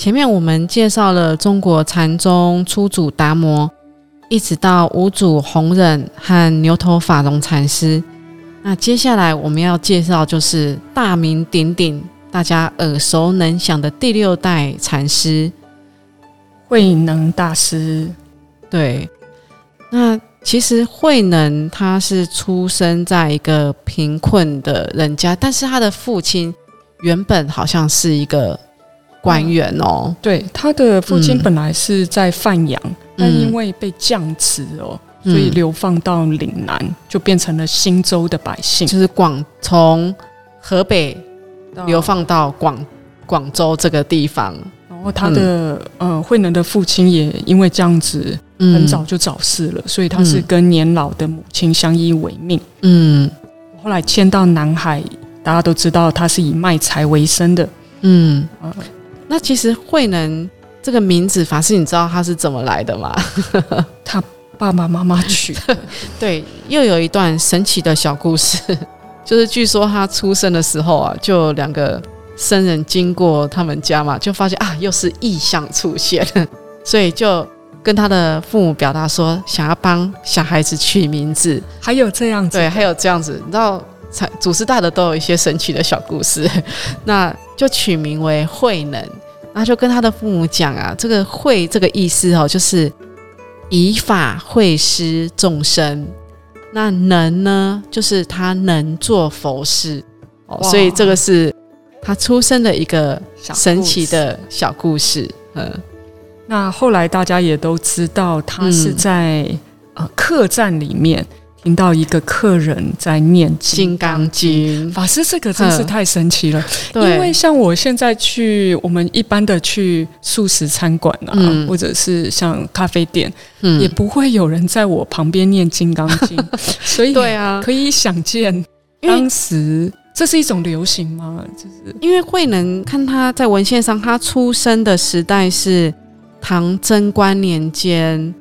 前面我们介绍了中国禅宗初祖达摩，一直到五祖弘忍和牛头法融禅师。那接下来我们要介绍就是大名鼎鼎、大家耳熟能详的第六代禅师慧能大师。对，那其实慧能他是出生在一个贫困的人家，但是他的父亲原本好像是一个。官员哦，对，他的父亲本来是在范阳，但因为被降职哦，所以流放到岭南，就变成了新州的百姓，就是广从河北流放到广广州这个地方。然后他的呃慧能的父亲也因为这样子很早就早逝了，所以他是跟年老的母亲相依为命。嗯，后来迁到南海，大家都知道他是以卖柴为生的。嗯那其实慧能这个名字，法师，你知道他是怎么来的吗？他爸爸妈妈取的。对，又有一段神奇的小故事，就是据说他出生的时候啊，就两个僧人经过他们家嘛，就发现啊，又是异象出现，所以就跟他的父母表达说，想要帮小孩子取名字。还有这样子，对，还有这样子，你知道，祖师大的都有一些神奇的小故事。那就取名为慧能。那就跟他的父母讲啊，这个“慧”这个意思哦，就是以法会施众生。那“能”呢，就是他能做佛事哦。所以这个是他出生的一个神奇的小故事。嗯，那后来大家也都知道，他是在呃客栈里面。听到一个客人在念《金刚经》，法师这个真是太神奇了。因为像我现在去我们一般的去素食餐馆啊，或者是像咖啡店，也不会有人在我旁边念《金刚经》，所以对啊，可以想见当时这是一种流行吗？就是因为慧能看他在文献上，他出生的时代是唐贞观年间，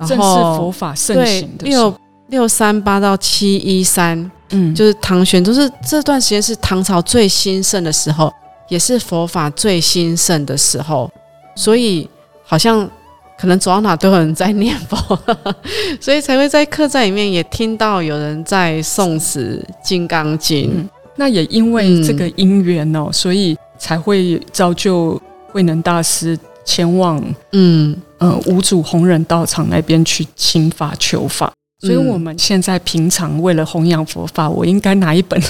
正是佛法盛行的时候。六三八到七一三，嗯，就是唐玄，就是这段时间是唐朝最兴盛的时候，也是佛法最兴盛的时候，所以好像可能走到哪都有人在念佛，所以才会在客栈里面也听到有人在诵持《金刚经》。那也因为这个因缘哦，所以才会造就慧能大师前往嗯呃五祖弘忍道场那边去请法求法。所以，我们现在平常为了弘扬佛法，我应该拿一本，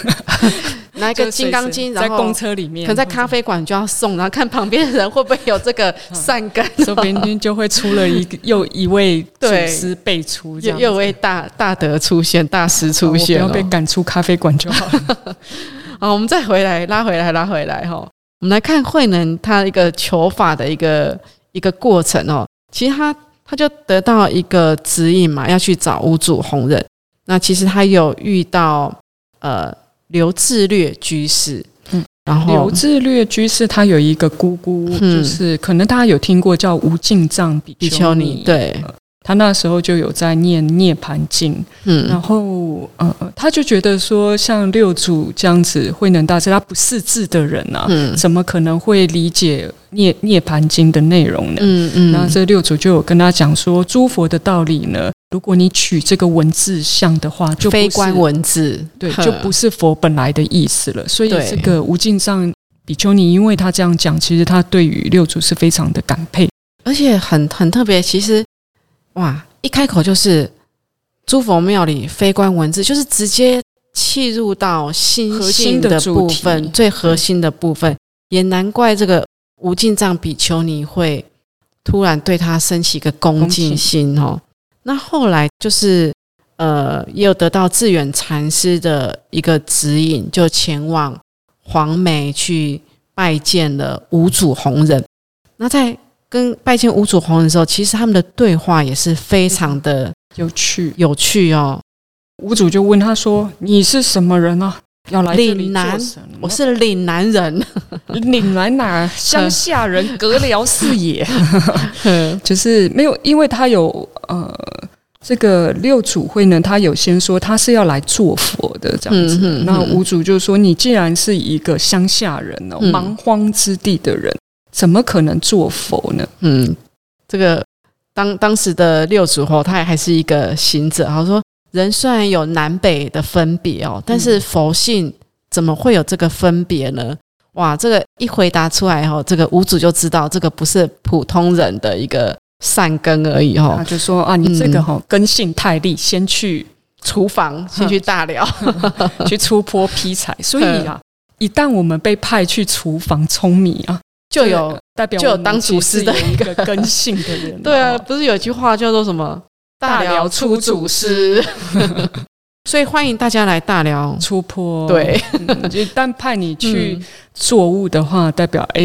拿一个《金刚经》，然后在公车里面，可能在咖啡馆就要送，然后看旁边的人会不会有这个善根，说不定就会出了一个又一位祖师辈出，又又位大大德出现，大师出现，不要被赶出咖啡馆就好了。好，我们再回来，拉回来，拉回来哈。我们来看慧能他一个求法的一个一个过程哦，其实他。他就得到一个指引嘛，要去找五祖弘忍。那其实他有遇到呃刘志略居士，嗯，然后刘志略居士他有一个姑姑，就是可能大家有听过叫吴敬藏比丘尼，对。他那时候就有在念《涅盘经》，嗯，然后呃，他就觉得说，像六祖这样子慧能大师，他不识字的人啊，嗯，怎么可能会理解《涅涅盘经》的内容呢？嗯嗯，那这六祖就有跟他讲说，诸佛的道理呢，如果你取这个文字像的话，就非观文字，对，就不是佛本来的意思了。所以这个无尽上比丘尼，因为他这样讲，其实他对于六祖是非常的感佩，而且很很特别，其实。哇！一开口就是诸佛庙里非观文字，就是直接切入到心性的部分，最核心的部分。也难怪这个无尽藏比丘尼会突然对他升起一个恭敬心哦。那后来就是呃，也有得到智远禅师的一个指引，就前往黄梅去拜见了五祖弘忍。那在跟拜见五祖弘忍的时候，其实他们的对话也是非常的有趣有趣哦。五祖就问他说：“你是什么人啊？要来这里做什么？”我是岭南人，岭南哪 乡下人，隔辽是也。就是没有，因为他有呃，这个六祖慧呢，他有先说他是要来做佛的这样子。那五祖就说：“你既然是一个乡下人哦，蛮荒之地的人，怎么可能做佛呢？”嗯，这个当当时的六祖吼，他还是一个行者，他说。人虽然有南北的分别哦，但是佛性怎么会有这个分别呢？哇，这个一回答出来后，这个五祖就知道这个不是普通人的一个善根而已哦。他就说啊，你这个哈根性太利，先去厨房，先去大寮，去出坡劈柴。所以啊，一旦我们被派去厨房舂米啊，就有代表就有当主师的一个根性的人。对啊，不是有句话叫做什么？大辽出祖师，所以欢迎大家来大辽出坡。对，就但派你去做物的话，代表哎，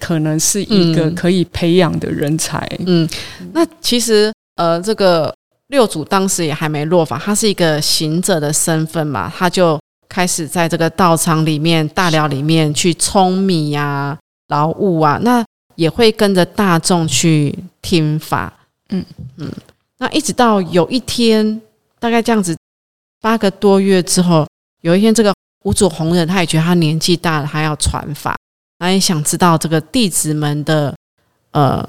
可能是一个可以培养的人才。嗯，那其实呃，这个六祖当时也还没落法，他是一个行者的身份嘛，他就开始在这个道场里面、大辽里面去舂米呀、劳务啊，那也会跟着大众去听法。嗯嗯。那一直到有一天，大概这样子八个多月之后，有一天，这个五祖弘忍他也觉得他年纪大了，他要传法，他也想知道这个弟子们的呃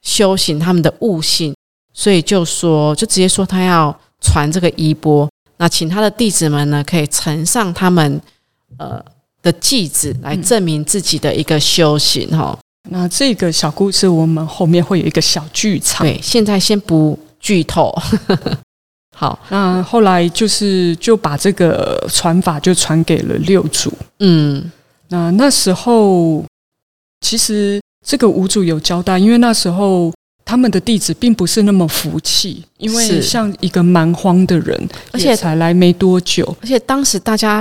修行，他们的悟性，所以就说，就直接说他要传这个衣钵，那请他的弟子们呢，可以呈上他们呃的记子来证明自己的一个修行哈。那这个小故事，我们后面会有一个小剧场。对，现在先不。剧透，好，那后来就是就把这个传法就传给了六祖，嗯，那那时候其实这个五祖有交代，因为那时候他们的弟子并不是那么服气，因为像一个蛮荒的人，而且才来没多久，而且当时大家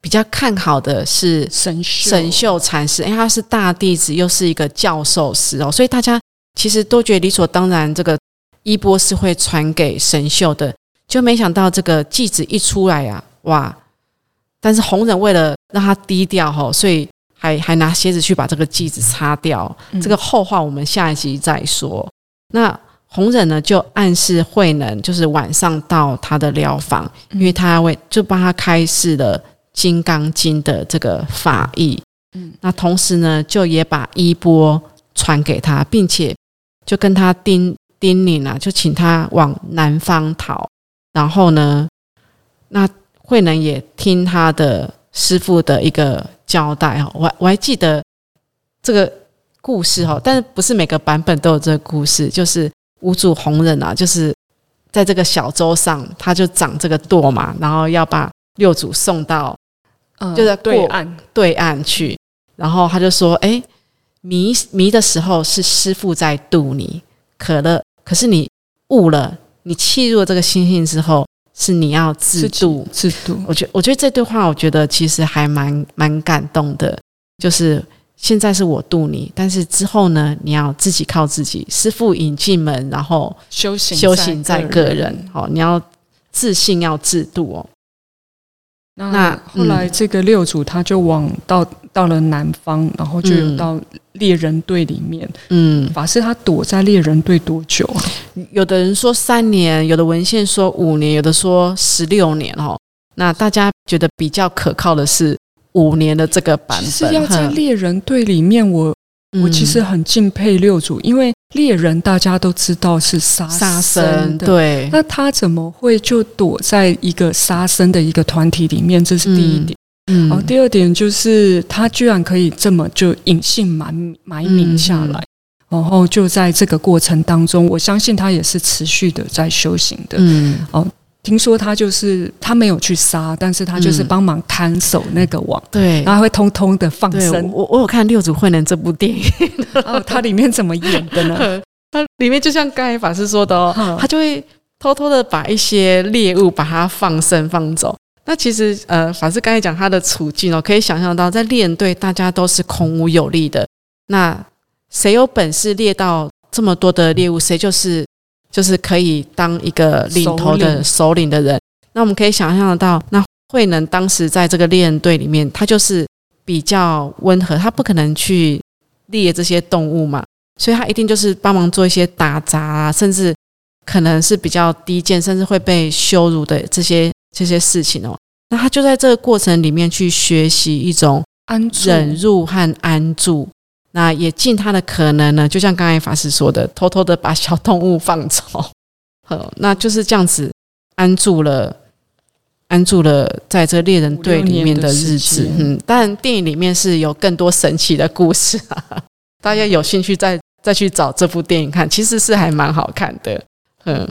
比较看好的是神秀神秀禅师，因为他是大弟子，又是一个教授师哦，所以大家其实都觉得理所当然这个。衣钵是会传给神秀的，就没想到这个继子一出来呀，哇！但是红人为了让他低调哈，所以还还拿鞋子去把这个继子擦掉。这个后话我们下一集再说。那红人呢，就暗示慧能就是晚上到他的疗房，因为他为就帮他开示了《金刚经》的这个法义。嗯，那同时呢，就也把衣钵传给他，并且就跟他叮。叮咛啊，就请他往南方逃。然后呢，那慧能也听他的师傅的一个交代哈。我我还记得这个故事哈，但是不是每个版本都有这个故事。就是五祖弘忍啊，就是在这个小舟上，他就掌这个舵嘛，然后要把六祖送到，就在对岸对岸去。然后他就说：“哎，迷迷的时候是师傅在渡你，可乐。”可是你悟了，你弃入这个心性之后，是你要自渡自渡。我觉我觉得这段话，我觉得其实还蛮蛮感动的。就是现在是我渡你，但是之后呢，你要自己靠自己。师傅引进门，然后修行修行在个人。好，你要自信，要自度哦。那后来这个六组他就往到到了南方，然后就有到。猎人队里面，嗯，法师他躲在猎人队多久啊？有的人说三年，有的文献说五年，有的说十六年哦。那大家觉得比较可靠的是五年的这个版本。是要在猎人队里面，我我其实很敬佩六组，因为猎人大家都知道是杀杀生的，对。那他怎么会就躲在一个杀生的一个团体里面？这是第一点。然后第二点就是，他居然可以这么就隐姓埋埋名下来，然后就在这个过程当中，我相信他也是持续的在修行的。嗯，哦，听说他就是他没有去杀，但是他就是帮忙看守那个网，对，然后会通通的放生。我我有看《六祖慧能》这部电影，哦，它里面怎么演的呢？它里面就像刚才法师说的哦，他就会偷偷的把一些猎物把它放生放走。那其实，呃，法师刚才讲他的处境哦，可以想象到，在猎人队大家都是孔武有力的。那谁有本事猎到这么多的猎物，谁就是就是可以当一个领头的首领的人。那我们可以想象得到，那慧能当时在这个猎人队里面，他就是比较温和，他不可能去猎这些动物嘛，所以他一定就是帮忙做一些打杂啊，甚至可能是比较低贱，甚至会被羞辱的这些这些事情哦。那他就在这个过程里面去学习一种安忍辱和安住。那也尽他的可能呢，就像刚才法师说的，偷偷的把小动物放走，好，那就是这样子安住了。安住了在这猎人队里面的日子，嗯，但电影里面是有更多神奇的故事啊，大家有兴趣再再去找这部电影看，其实是还蛮好看的，嗯。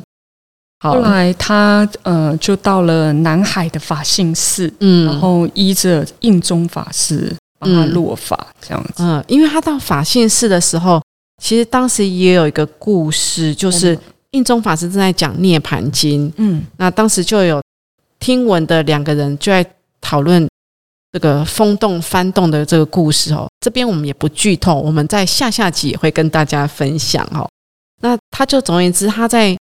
后来他呃就到了南海的法性寺，嗯，然后依着印宗法师帮他落法这样子，嗯，因为他到法性寺的时候，其实当时也有一个故事，就是印宗法师正在讲涅盘经，嗯，那当时就有。听闻的两个人就在讨论这个风动翻动的这个故事哦，这边我们也不剧透，我们在下下集也会跟大家分享哦。那他就总而言之，他在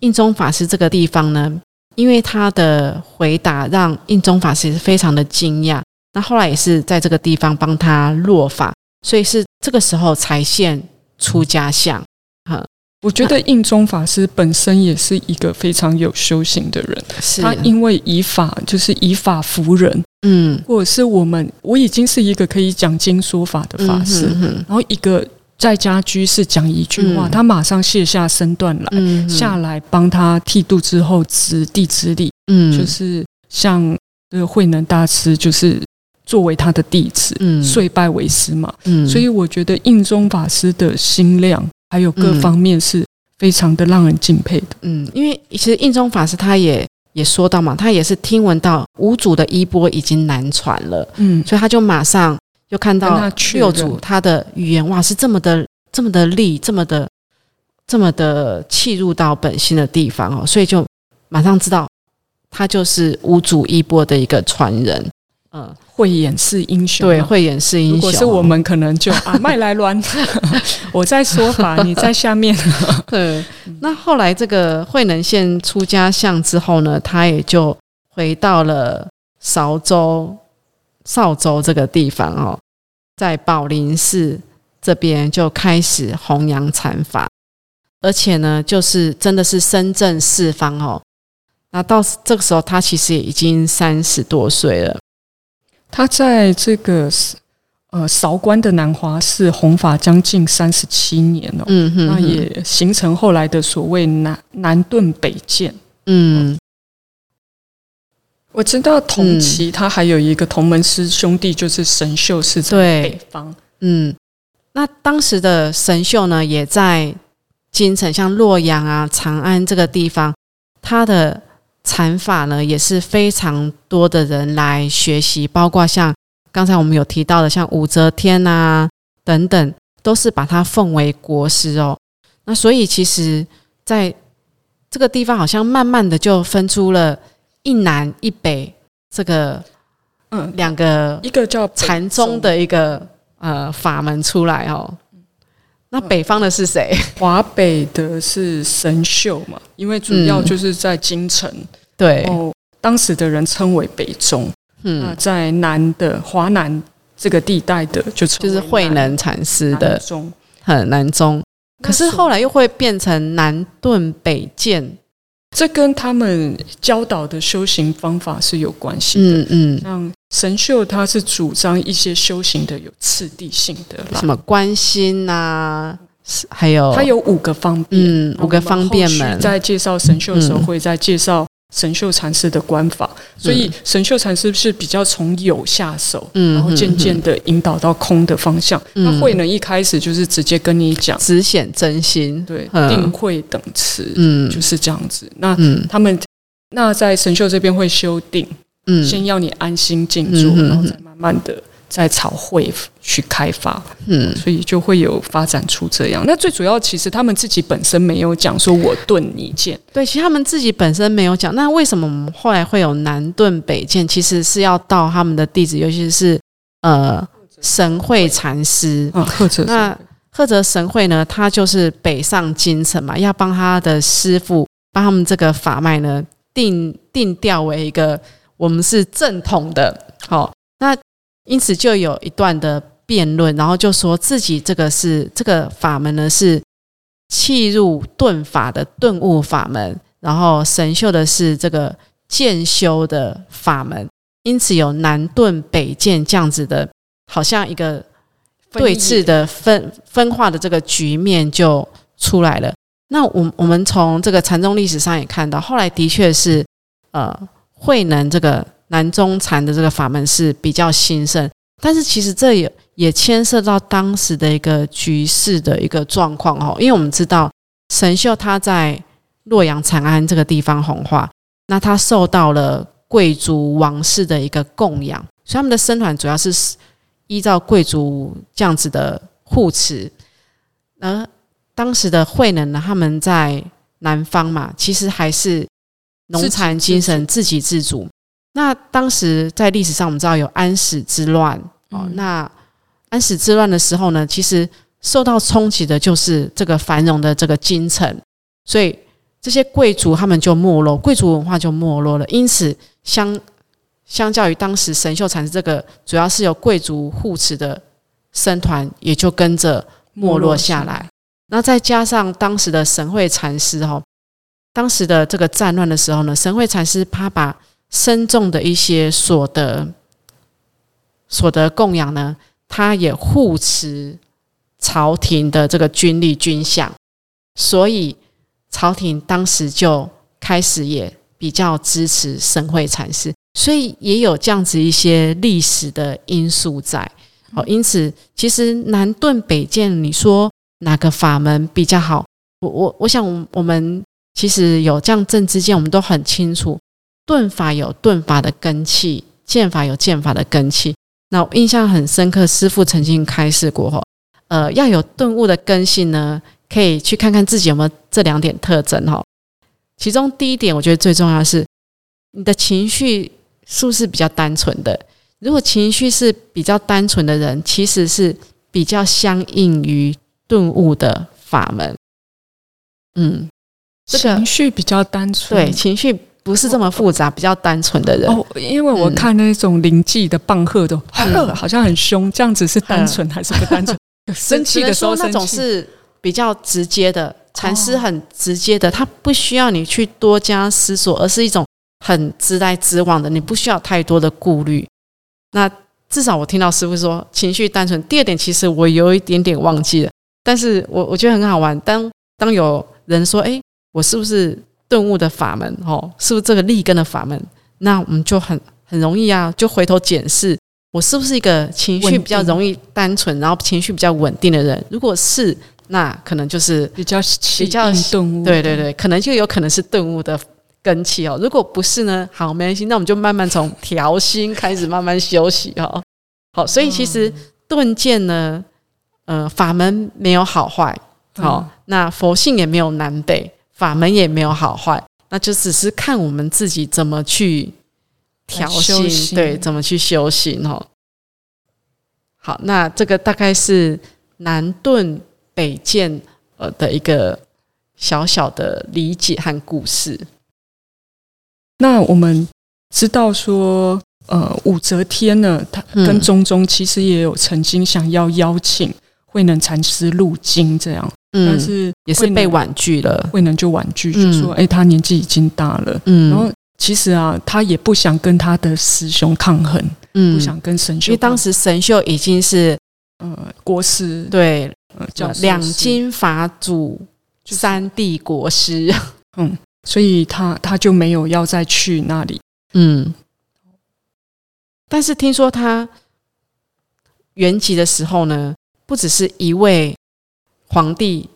印宗法师这个地方呢，因为他的回答让印宗法师是非常的惊讶。那后来也是在这个地方帮他落法，所以是这个时候才现出家相。哈。我觉得印宗法师本身也是一个非常有修行的人，他因为以法就是以法服人，嗯，或者是我们我已经是一个可以讲经说法的法师，然后一个在家居士讲一句话，他马上卸下身段来下来帮他剃度之后执地之力，嗯，就是像这个慧能大师就是作为他的弟子，嗯，遂拜为师嘛，嗯，所以我觉得印宗法师的心量。还有各方面是非常的让人敬佩的。嗯，因为其实印宗法师他也也说到嘛，他也是听闻到五祖的衣钵已经难传了，嗯，所以他就马上又看到六祖他的语言，哇，是这么的这么的利，这么的这么的契入到本心的地方哦，所以就马上知道他就是五祖衣钵的一个传人。嗯，会演示英雄，对，会演示英雄。如果是我们，可能就 啊，麦来乱，我在说法，你在下面。对，那后来这个慧能县出家相之后呢，他也就回到了韶州、邵州这个地方哦，在宝林寺这边就开始弘扬禅法，而且呢，就是真的是深圳四方哦。那到这个时候，他其实也已经三十多岁了。他在这个呃韶关的南华寺弘法将近三十七年了，嗯哼，那也形成后来的所谓南南顿北渐。嗯，我知道同期他还有一个同门师兄弟，就是神秀是在北方。嗯，那当时的神秀呢，也在京城，像洛阳啊、长安这个地方，他的。禅法呢也是非常多的人来学习，包括像刚才我们有提到的，像武则天啊等等，都是把它奉为国师哦。那所以其实在这个地方，好像慢慢的就分出了一南一北这个嗯两个一个叫禅宗的一个呃法门出来哦。那北方的是谁？华北的是神秀嘛？因为主要就是在京城，对。哦，当时的人称为北宗。嗯，那在南的华南这个地带的，就就是慧能禅师的宗，很南宗。可是后来又会变成南顿北渐。这跟他们教导的修行方法是有关系的。嗯嗯，像神秀，他是主张一些修行的有次第性的，什么关心呐，还有他有五个方便，嗯，五个方便门。在介绍神秀的时候，会在介绍。神秀禅师的观法，所以神秀禅师是比较从有下手，然后渐渐的引导到空的方向。那慧能一开始就是直接跟你讲，只显真心，对，定慧等词，嗯，就是这样子。那他们那在神秀这边会修定，嗯，先要你安心静坐，然后再慢慢的。在朝会去开发，嗯，所以就会有发展出这样。那最主要，其实他们自己本身没有讲说“我顿你见”，对，其实他们自己本身没有讲。那为什么我们后来会有南顿北渐？其实是要到他们的弟子，尤其是呃神会禅师啊，那赫哲神会呢，他就是北上京城嘛，要帮他的师傅帮他们这个法脉呢定定调为一个我们是正统的。好，那因此就有一段的辩论，然后就说自己这个是这个法门呢是契入顿法的顿悟法门，然后神秀的是这个渐修的法门，因此有南顿北渐这样子的，好像一个。对峙的分分化的这个局面就出来了。那我我们从这个禅宗历史上也看到，后来的确是呃慧能这个南宗禅的这个法门是比较兴盛，但是其实这也也牵涉到当时的一个局势的一个状况哦。因为我们知道神秀他在洛阳长安这个地方弘化，那他受到了贵族王室的一个供养，所以他们的僧团主要是。依照贵族这样子的护持，而当时的慧能呢，他们在南方嘛，其实还是农残精神，自给自足。那当时在历史上，我们知道有安史之乱哦。那安史之乱的时候呢，其实受到冲击的就是这个繁荣的这个京城，所以这些贵族他们就没落，贵族文化就没落了。因此，相相较于当时神秀禅师这个主要是由贵族护持的僧团，也就跟着没落下来。那再加上当时的神会禅师哈，当时的这个战乱的时候呢，神会禅师他把僧众的一些所得所得供养呢，他也护持朝廷的这个军力军饷，所以朝廷当时就开始也比较支持神会禅师。所以也有这样子一些历史的因素在，哦，因此其实南顿北渐，你说哪个法门比较好？我我我想我们其实有这样正之见，我们都很清楚，顿法有顿法的根气，剑法有剑法的根气。那我印象很深刻，师傅曾经开示过，哈，呃，要有顿悟的根性呢，可以去看看自己有没有这两点特征，哈。其中第一点，我觉得最重要的是你的情绪。是不是比较单纯的？如果情绪是比较单纯的人，其实是比较相应于顿悟的法门。嗯，这个情绪比较单纯，对，情绪不是这么复杂，比较单纯的人。哦，因为我看那种灵迹的棒喝的，好像很凶，这样子是单纯还是不单纯？生气的时候，那种是比较直接的，禅师很直接的，他不需要你去多加思索，而是一种。很直来直往的，你不需要太多的顾虑。那至少我听到师傅说情绪单纯。第二点，其实我有一点点忘记了，但是我我觉得很好玩。当当有人说：“哎，我是不是顿悟的法门？哦，是不是这个立根的法门？”那我们就很很容易啊，就回头检视我是不是一个情绪比较容易单纯，然后情绪比较稳定的人。如果是，那可能就是比较比较顿悟。对对对，可能就有可能是顿悟的。根气哦，如果不是呢？好，没关系，那我们就慢慢从调心开始，慢慢休息哦。好，所以其实顿渐呢，呃，法门没有好坏，好，那佛性也没有南北，法门也没有好坏，那就只是看我们自己怎么去调心，对，怎么去修行哦。好，那这个大概是南顿北渐呃的一个小小的理解和故事。那我们知道说，呃，武则天呢，她跟中宗其实也有曾经想要邀请慧能禅师入京，这样，但是也是被婉拒了。慧能就婉拒，就说：“哎，他年纪已经大了。”嗯，然后其实啊，他也不想跟他的师兄抗衡，嗯，不想跟神秀，因为当时神秀已经是呃国师，对，呃叫两京法祖，三帝国师，嗯。所以他他就没有要再去那里，嗯。但是听说他原籍的时候呢，不只是一位皇帝，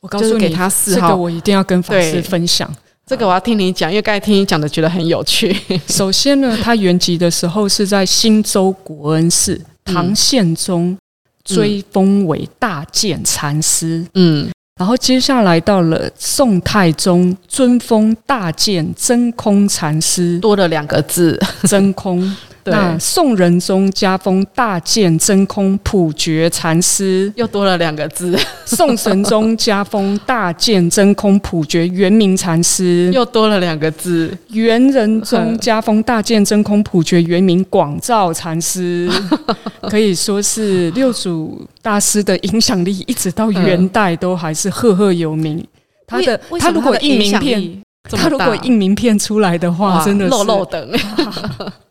我告诉你，他这个我一定要跟法师分享。这个我要听你讲，因为刚才听你讲的，觉得很有趣。首先呢，他原籍的时候是在新州国恩寺，唐宪宗追封为大建禅师，嗯。然后接下来到了宋太宗尊封大建真空禅师，多了两个字 真空。那宋仁宗加封大建真空普觉禅师，又多了两个字。宋神宗加封大建真空普觉圆明禅师，又多了两个字。元仁宗加封大建真空普觉圆明广照禅师，可以说是六祖大师的影响力，一直到元代都还是赫赫有名。他的他如果印名片，他如果印名片出来的话，真的是漏漏等。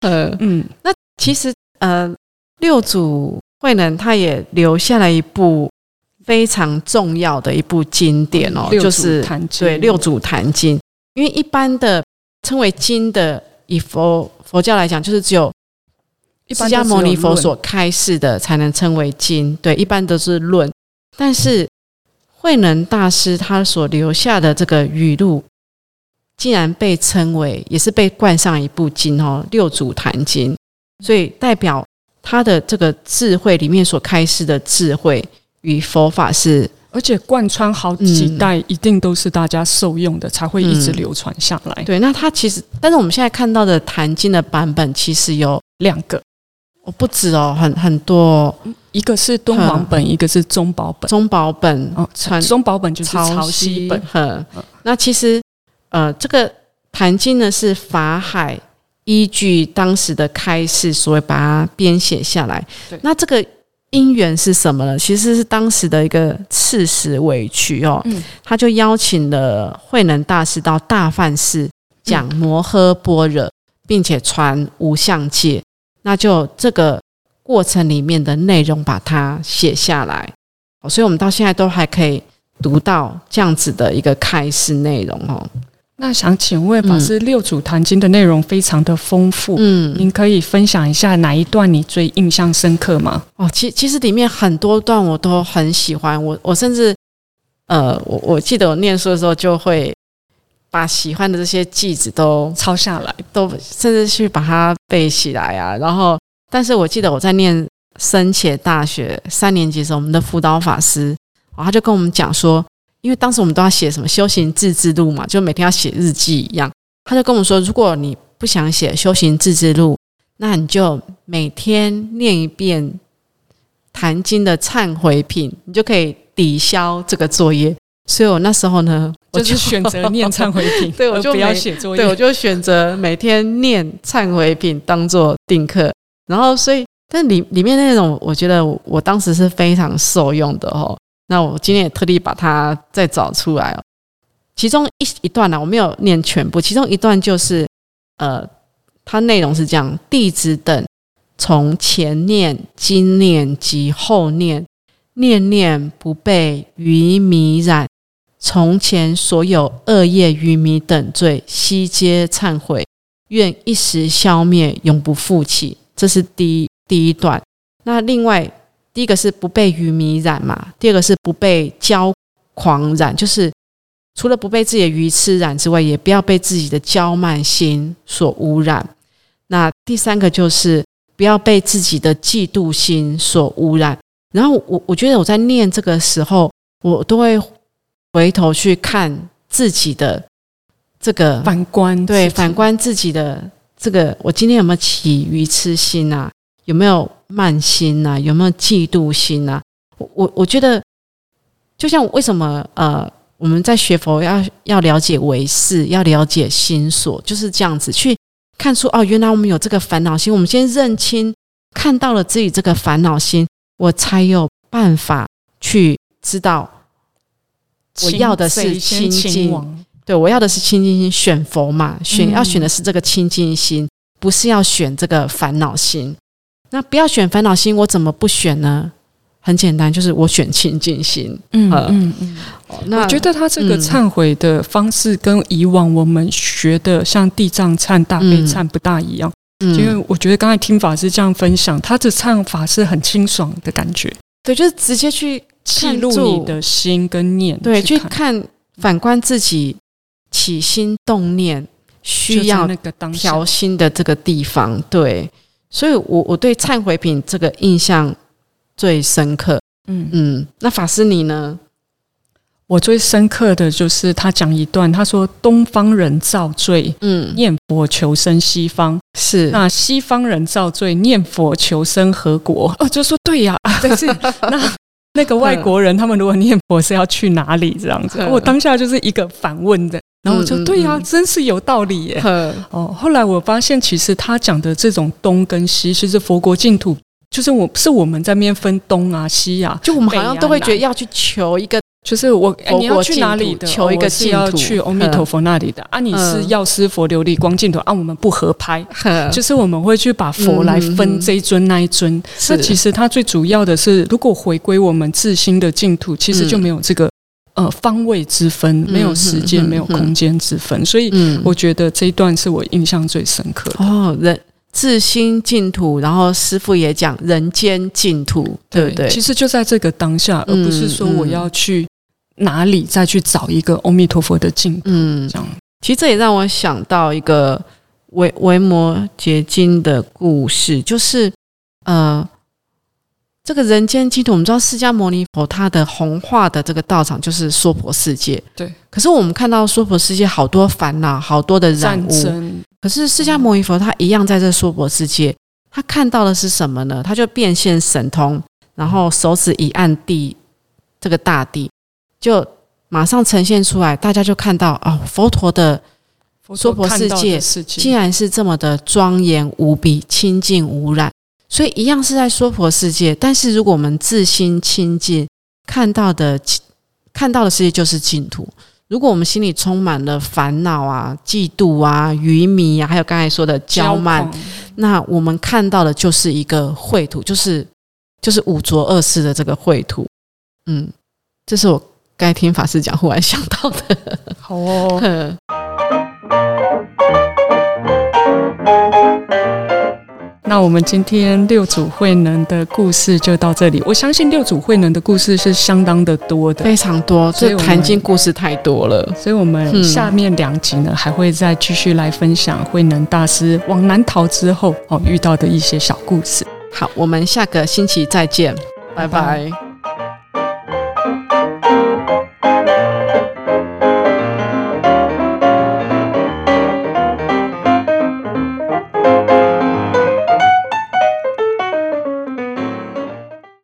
呃嗯，那其实呃，六祖慧能他也留下了一部非常重要的一部经典哦，就是对六祖坛经。因为一般的称为经的，以佛佛教来讲，就是只有释迦牟尼佛所开示的才能称为经。对，一般都是论，但是。慧能大师他所留下的这个语录，竟然被称为也是被冠上一部经哦，《六祖坛经》，所以代表他的这个智慧里面所开示的智慧与佛法是，而且贯穿好几代，一定都是大家受用的，才会一直流传下来。对，那他其实，但是我们现在看到的坛经的版本其实有两个。哦不止哦，很很多，一个是敦煌本，一个是中宝本。中宝本哦，中宝本就是潮汐本。呵，那其实呃，这个《坛经》呢是法海依据当时的开示，所以把它编写下来。那这个因缘是什么呢？其实是当时的一个刺史委屈哦，他就邀请了慧能大师到大梵寺讲摩诃般若，并且传无相戒。那就这个过程里面的内容，把它写下来，所以我们到现在都还可以读到这样子的一个开示内容哦。那想请问法师，《六祖坛经》的内容非常的丰富，嗯，您可以分享一下哪一段你最印象深刻吗？哦，其其实里面很多段我都很喜欢，我我甚至呃，我我记得我念书的时候就会。把喜欢的这些句子都抄下来，都甚至去把它背起来啊。然后，但是我记得我在念深且大学三年级的时候，我们的辅导法师，他就跟我们讲说，因为当时我们都要写什么修行自制录嘛，就每天要写日记一样。他就跟我们说，如果你不想写修行自制录，那你就每天念一遍《坛经》的忏悔品，你就可以抵消这个作业。所以我那时候呢，我就选择念忏悔品，对我就不要写作业，对我就选择每天念忏悔品当做定课。然后，所以但里里面那种，我觉得我当时是非常受用的哦。那我今天也特地把它再找出来哦。其中一一段呢，我没有念全部，其中一段就是呃，它内容是这样：弟子等从前念、今念及后念，念念不被愚迷染。从前所有恶业、愚迷等罪，悉皆忏悔，愿一时消灭，永不复起。这是第一第一段。那另外，第一个是不被鱼迷染嘛，第二个是不被骄狂染，就是除了不被自己的鱼吃染之外，也不要被自己的骄慢心所污染。那第三个就是不要被自己的嫉妒心所污染。然后我我觉得我在念这个时候，我都会。回头去看自己的这个反观，对反观自己的这个，我今天有没有起鱼痴心啊？有没有慢心啊？有没有嫉妒心啊？我我我觉得，就像为什么呃，我们在学佛要要了解唯识，要了解心所，就是这样子去看出哦，原来我们有这个烦恼心。我们先认清，看到了自己这个烦恼心，我才有办法去知道。我要的是清净，对我要的是清净心。选佛嘛，选要选的是这个清净心，不是要选这个烦恼心。那不要选烦恼心，我怎么不选呢？很简单，就是我选清净心。嗯嗯嗯。那我觉得他这个忏悔的方式跟以往我们学的像地藏忏、大悲忏不大一样。嗯。因为我觉得刚才听法师这样分享，他的忏法是很清爽的感觉。对，就是直接去。记录你的心跟念，对，去看反观自己起心动念需要那个调心的这个地方，对，所以我我对忏悔品这个印象最深刻。嗯。嗯，那法师你呢？我最深刻的就是他讲一段，他说东方人造罪，嗯，念佛求生西方。是，那西方人造罪念佛求生何国？哦，就说对呀，但是。那那个外国人他们如果念佛是要去哪里这样子？我当下就是一个反问的，然后我就对呀，真是有道理耶。哦，后来我发现其实他讲的这种东跟西，其实佛国净土就是我是我们在面分东啊西啊，就我们好像都会觉得要去求一个。就是我，你要去哪里的？求一个净土，去阿弥陀佛那里的啊！你是药师佛琉璃光净土啊？我们不合拍，就是我们会去把佛来分这一尊那一尊。那其实它最主要的是，如果回归我们自心的净土，其实就没有这个呃方位之分，没有时间，没有空间之分。所以我觉得这一段是我印象最深刻的哦。人自心净土，然后师傅也讲人间净土，对不对？其实就在这个当下，而不是说我要去。哪里再去找一个阿弥陀佛的净土？嗯，这样，其实这也让我想到一个维维摩诘经的故事，就是呃，这个人间净土，我们知道释迦牟尼佛他的弘化的这个道场就是娑婆世界，对。可是我们看到娑婆世界好多烦恼，好多的染污，可是释迦牟尼佛他一样在这娑婆世界，他看到的是什么呢？他就变现神通，然后手指一按地，这个大地。就马上呈现出来，大家就看到哦，佛陀的娑婆世界竟然是这么的庄严无比、清净无染。所以一样是在娑婆世界，但是如果我们自心清净，看到的看到的世界就是净土。如果我们心里充满了烦恼啊、嫉妒啊、愚迷啊，还有刚才说的骄慢，那我们看到的就是一个秽土，就是就是五浊恶世的这个秽土。嗯，这是我。该听法师讲，忽然想到的。好哦。那我们今天六祖慧能的故事就到这里。我相信六祖慧能的故事是相当的多的，非常多。所以谈经故事太多了，所以我们下面两集呢，还会再继续来分享慧能大师往南逃之后哦遇到的一些小故事。好，我们下个星期再见，拜拜。